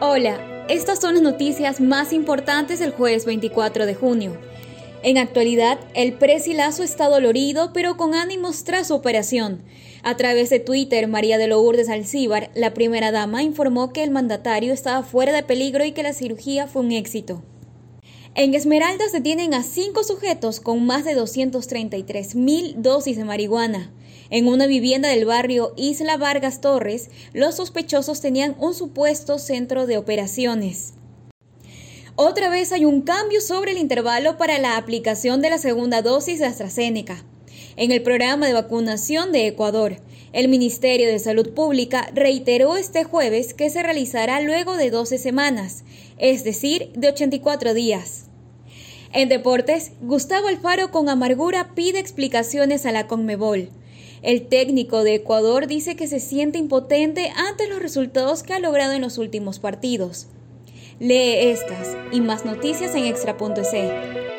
Hola, estas son las noticias más importantes del jueves 24 de junio. En actualidad, el presilazo está dolorido, pero con ánimos tras su operación. A través de Twitter, María de Lourdes Alcíbar, la primera dama, informó que el mandatario estaba fuera de peligro y que la cirugía fue un éxito. En Esmeraldas detienen a cinco sujetos con más de 233 mil dosis de marihuana. En una vivienda del barrio Isla Vargas Torres, los sospechosos tenían un supuesto centro de operaciones. Otra vez hay un cambio sobre el intervalo para la aplicación de la segunda dosis de AstraZeneca. En el programa de vacunación de Ecuador, el Ministerio de Salud Pública reiteró este jueves que se realizará luego de 12 semanas, es decir, de 84 días. En deportes, Gustavo Alfaro con amargura pide explicaciones a la Conmebol. El técnico de Ecuador dice que se siente impotente ante los resultados que ha logrado en los últimos partidos. Lee estas y más noticias en extra.es.